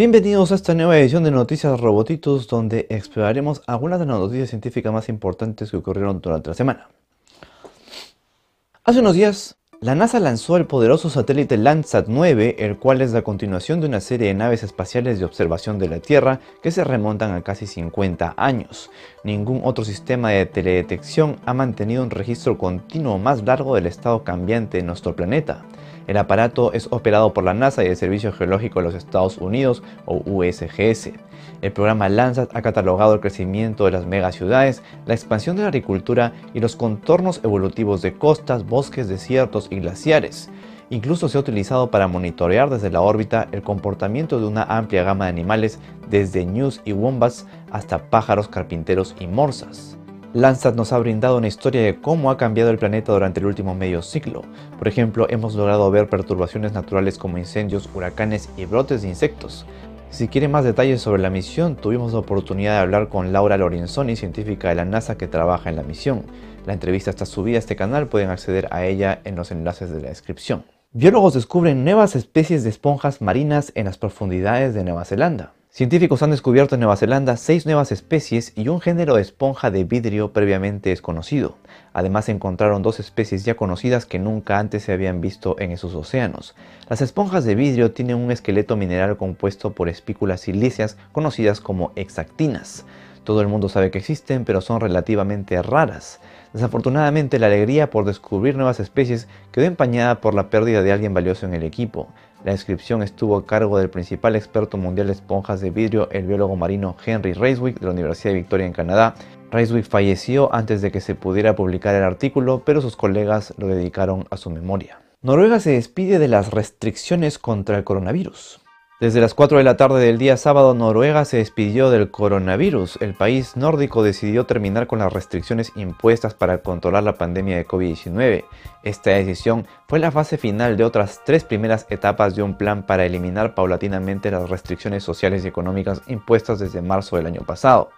Bienvenidos a esta nueva edición de Noticias Robotitos donde exploraremos algunas de las noticias científicas más importantes que ocurrieron durante la semana. Hace unos días, la NASA lanzó el poderoso satélite Landsat 9, el cual es la continuación de una serie de naves espaciales de observación de la Tierra que se remontan a casi 50 años. Ningún otro sistema de teledetección ha mantenido un registro continuo más largo del estado cambiante de nuestro planeta. El aparato es operado por la NASA y el Servicio Geológico de los Estados Unidos o USGS. El programa Landsat ha catalogado el crecimiento de las megaciudades, la expansión de la agricultura y los contornos evolutivos de costas, bosques, desiertos y glaciares. Incluso se ha utilizado para monitorear desde la órbita el comportamiento de una amplia gama de animales, desde ñus y wombats hasta pájaros, carpinteros y morsas. Landsat nos ha brindado una historia de cómo ha cambiado el planeta durante el último medio siglo. Por ejemplo, hemos logrado ver perturbaciones naturales como incendios, huracanes y brotes de insectos. Si quieren más detalles sobre la misión, tuvimos la oportunidad de hablar con Laura Lorenzoni, científica de la NASA que trabaja en la misión. La entrevista está subida a este canal, pueden acceder a ella en los enlaces de la descripción. Biólogos descubren nuevas especies de esponjas marinas en las profundidades de Nueva Zelanda. Científicos han descubierto en Nueva Zelanda seis nuevas especies y un género de esponja de vidrio previamente desconocido. Además encontraron dos especies ya conocidas que nunca antes se habían visto en esos océanos. Las esponjas de vidrio tienen un esqueleto mineral compuesto por espículas silíceas conocidas como hexactinas. Todo el mundo sabe que existen, pero son relativamente raras. Desafortunadamente, la alegría por descubrir nuevas especies quedó empañada por la pérdida de alguien valioso en el equipo. La inscripción estuvo a cargo del principal experto mundial de esponjas de vidrio, el biólogo marino Henry Raiswick de la Universidad de Victoria en Canadá. Raiswick falleció antes de que se pudiera publicar el artículo, pero sus colegas lo dedicaron a su memoria. Noruega se despide de las restricciones contra el coronavirus. Desde las 4 de la tarde del día sábado, Noruega se despidió del coronavirus. El país nórdico decidió terminar con las restricciones impuestas para controlar la pandemia de COVID-19. Esta decisión fue la fase final de otras tres primeras etapas de un plan para eliminar paulatinamente las restricciones sociales y económicas impuestas desde marzo del año pasado.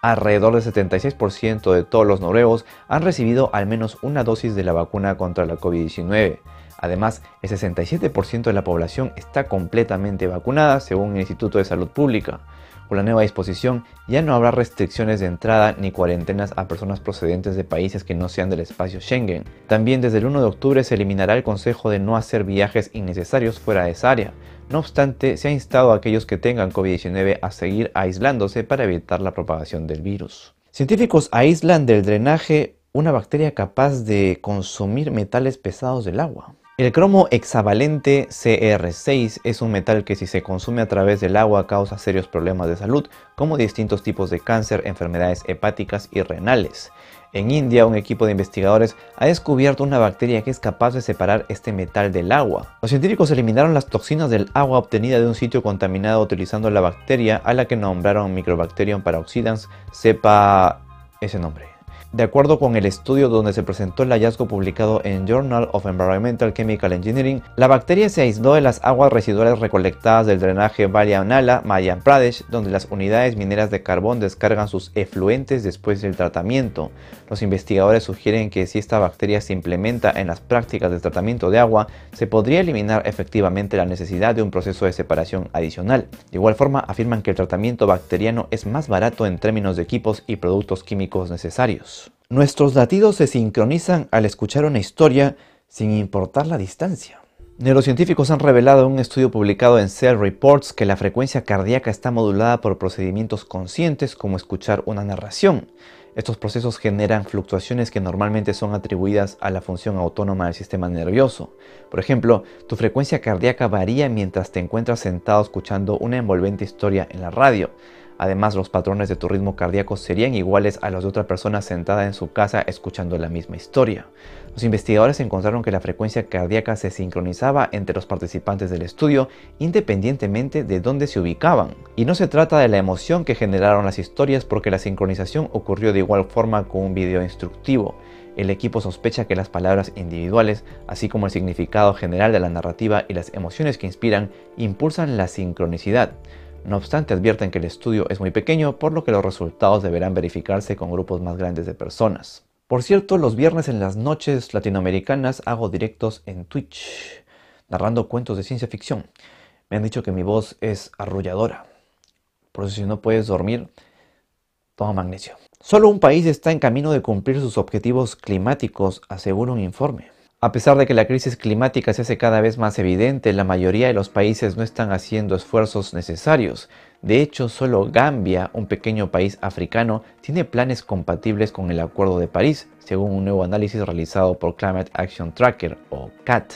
Alrededor del 76% de todos los noruegos han recibido al menos una dosis de la vacuna contra la COVID-19. Además, el 67% de la población está completamente vacunada según el Instituto de Salud Pública. Con la nueva disposición ya no habrá restricciones de entrada ni cuarentenas a personas procedentes de países que no sean del espacio Schengen. También desde el 1 de octubre se eliminará el consejo de no hacer viajes innecesarios fuera de esa área. No obstante, se ha instado a aquellos que tengan COVID-19 a seguir aislándose para evitar la propagación del virus. Científicos aíslan del drenaje una bacteria capaz de consumir metales pesados del agua. El cromo hexavalente CR6 es un metal que si se consume a través del agua causa serios problemas de salud, como distintos tipos de cáncer, enfermedades hepáticas y renales. En India, un equipo de investigadores ha descubierto una bacteria que es capaz de separar este metal del agua. Los científicos eliminaron las toxinas del agua obtenida de un sitio contaminado utilizando la bacteria a la que nombraron Microbacterium paroxidans, sepa ese nombre. De acuerdo con el estudio donde se presentó el hallazgo publicado en Journal of Environmental Chemical Engineering, la bacteria se aisló de las aguas residuales recolectadas del drenaje Nala, Madhya Pradesh, donde las unidades mineras de carbón descargan sus efluentes después del tratamiento. Los investigadores sugieren que si esta bacteria se implementa en las prácticas de tratamiento de agua, se podría eliminar efectivamente la necesidad de un proceso de separación adicional. De igual forma, afirman que el tratamiento bacteriano es más barato en términos de equipos y productos químicos necesarios. Nuestros latidos se sincronizan al escuchar una historia sin importar la distancia. Neurocientíficos han revelado en un estudio publicado en Cell Reports que la frecuencia cardíaca está modulada por procedimientos conscientes como escuchar una narración. Estos procesos generan fluctuaciones que normalmente son atribuidas a la función autónoma del sistema nervioso. Por ejemplo, tu frecuencia cardíaca varía mientras te encuentras sentado escuchando una envolvente historia en la radio. Además, los patrones de tu ritmo cardíaco serían iguales a los de otra persona sentada en su casa escuchando la misma historia. Los investigadores encontraron que la frecuencia cardíaca se sincronizaba entre los participantes del estudio independientemente de dónde se ubicaban. Y no se trata de la emoción que generaron las historias porque la sincronización ocurrió de igual forma con un video instructivo. El equipo sospecha que las palabras individuales, así como el significado general de la narrativa y las emociones que inspiran, impulsan la sincronicidad. No obstante, advierten que el estudio es muy pequeño, por lo que los resultados deberán verificarse con grupos más grandes de personas. Por cierto, los viernes en las noches latinoamericanas hago directos en Twitch, narrando cuentos de ciencia ficción. Me han dicho que mi voz es arrulladora. Por eso si no puedes dormir, toma magnesio. Solo un país está en camino de cumplir sus objetivos climáticos, asegura un informe. A pesar de que la crisis climática se hace cada vez más evidente, la mayoría de los países no están haciendo esfuerzos necesarios. De hecho, solo Gambia, un pequeño país africano, tiene planes compatibles con el Acuerdo de París, según un nuevo análisis realizado por Climate Action Tracker o CAT.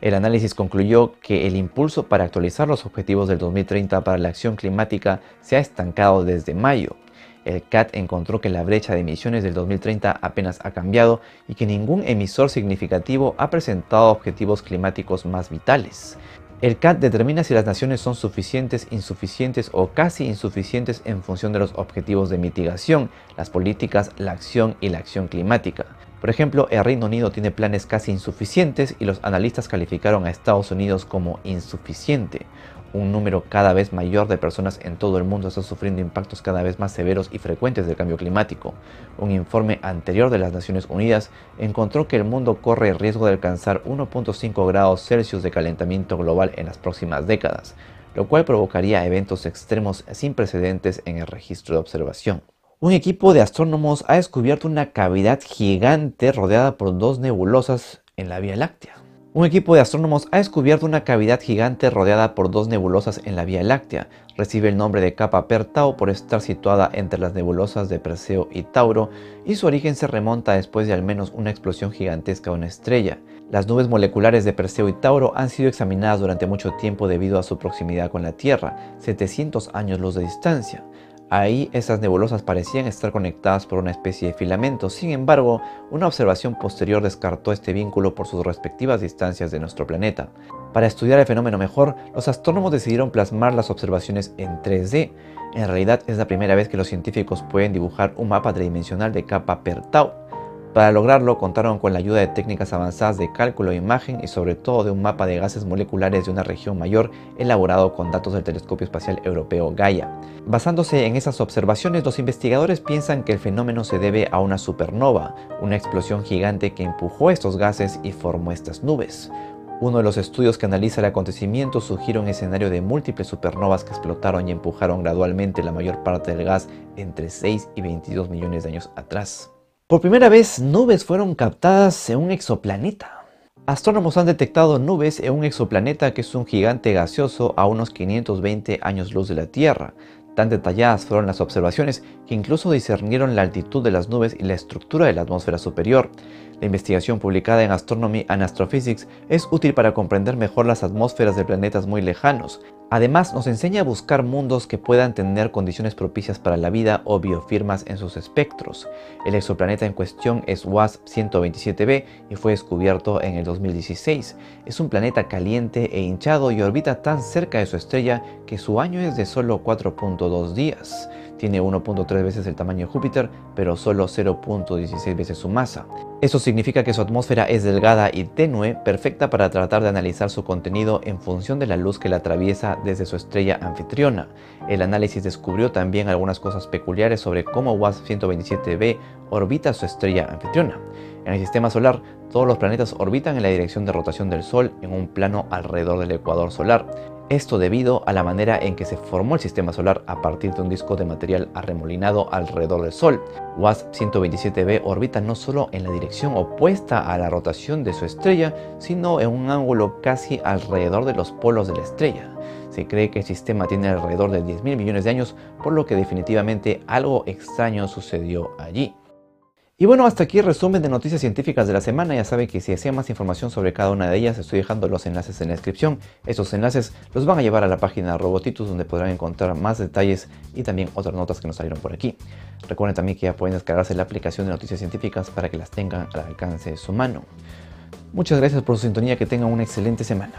El análisis concluyó que el impulso para actualizar los objetivos del 2030 para la acción climática se ha estancado desde mayo. El CAT encontró que la brecha de emisiones del 2030 apenas ha cambiado y que ningún emisor significativo ha presentado objetivos climáticos más vitales. El CAT determina si las naciones son suficientes, insuficientes o casi insuficientes en función de los objetivos de mitigación, las políticas, la acción y la acción climática. Por ejemplo, el Reino Unido tiene planes casi insuficientes y los analistas calificaron a Estados Unidos como insuficiente. Un número cada vez mayor de personas en todo el mundo está sufriendo impactos cada vez más severos y frecuentes del cambio climático. Un informe anterior de las Naciones Unidas encontró que el mundo corre el riesgo de alcanzar 1.5 grados Celsius de calentamiento global en las próximas décadas, lo cual provocaría eventos extremos sin precedentes en el registro de observación. Un equipo de astrónomos ha descubierto una cavidad gigante rodeada por dos nebulosas en la Vía Láctea. Un equipo de astrónomos ha descubierto una cavidad gigante rodeada por dos nebulosas en la Vía Láctea. Recibe el nombre de capa Pertau por estar situada entre las nebulosas de Perseo y Tauro y su origen se remonta después de al menos una explosión gigantesca de una estrella. Las nubes moleculares de Perseo y Tauro han sido examinadas durante mucho tiempo debido a su proximidad con la Tierra, 700 años luz de distancia. Ahí esas nebulosas parecían estar conectadas por una especie de filamento, sin embargo, una observación posterior descartó este vínculo por sus respectivas distancias de nuestro planeta. Para estudiar el fenómeno mejor, los astrónomos decidieron plasmar las observaciones en 3D. En realidad es la primera vez que los científicos pueden dibujar un mapa tridimensional de capa per tau, para lograrlo contaron con la ayuda de técnicas avanzadas de cálculo de imagen y sobre todo de un mapa de gases moleculares de una región mayor elaborado con datos del Telescopio Espacial Europeo Gaia. Basándose en esas observaciones, los investigadores piensan que el fenómeno se debe a una supernova, una explosión gigante que empujó estos gases y formó estas nubes. Uno de los estudios que analiza el acontecimiento sugiere un escenario de múltiples supernovas que explotaron y empujaron gradualmente la mayor parte del gas entre 6 y 22 millones de años atrás. Por primera vez, nubes fueron captadas en un exoplaneta. Astrónomos han detectado nubes en un exoplaneta que es un gigante gaseoso a unos 520 años luz de la Tierra. Tan detalladas fueron las observaciones que incluso discernieron la altitud de las nubes y la estructura de la atmósfera superior. La investigación publicada en Astronomy and Astrophysics es útil para comprender mejor las atmósferas de planetas muy lejanos, Además, nos enseña a buscar mundos que puedan tener condiciones propicias para la vida o biofirmas en sus espectros. El exoplaneta en cuestión es WASP 127b y fue descubierto en el 2016. Es un planeta caliente e hinchado y orbita tan cerca de su estrella que su año es de solo 4.2 días. Tiene 1.3 veces el tamaño de Júpiter, pero solo 0.16 veces su masa. Eso significa que su atmósfera es delgada y tenue, perfecta para tratar de analizar su contenido en función de la luz que la atraviesa desde su estrella anfitriona. El análisis descubrió también algunas cosas peculiares sobre cómo WASP 127b orbita su estrella anfitriona. En el sistema solar, todos los planetas orbitan en la dirección de rotación del Sol en un plano alrededor del ecuador solar. Esto debido a la manera en que se formó el sistema solar a partir de un disco de material arremolinado alrededor del Sol. WASP 127b orbita no solo en la dirección opuesta a la rotación de su estrella, sino en un ángulo casi alrededor de los polos de la estrella. Se cree que el sistema tiene alrededor de 10.000 millones de años, por lo que definitivamente algo extraño sucedió allí. Y bueno, hasta aquí resumen de noticias científicas de la semana. Ya saben que si desea más información sobre cada una de ellas, estoy dejando los enlaces en la descripción. Esos enlaces los van a llevar a la página Robotitus, donde podrán encontrar más detalles y también otras notas que nos salieron por aquí. Recuerden también que ya pueden descargarse la aplicación de noticias científicas para que las tengan al alcance de su mano. Muchas gracias por su sintonía, que tengan una excelente semana.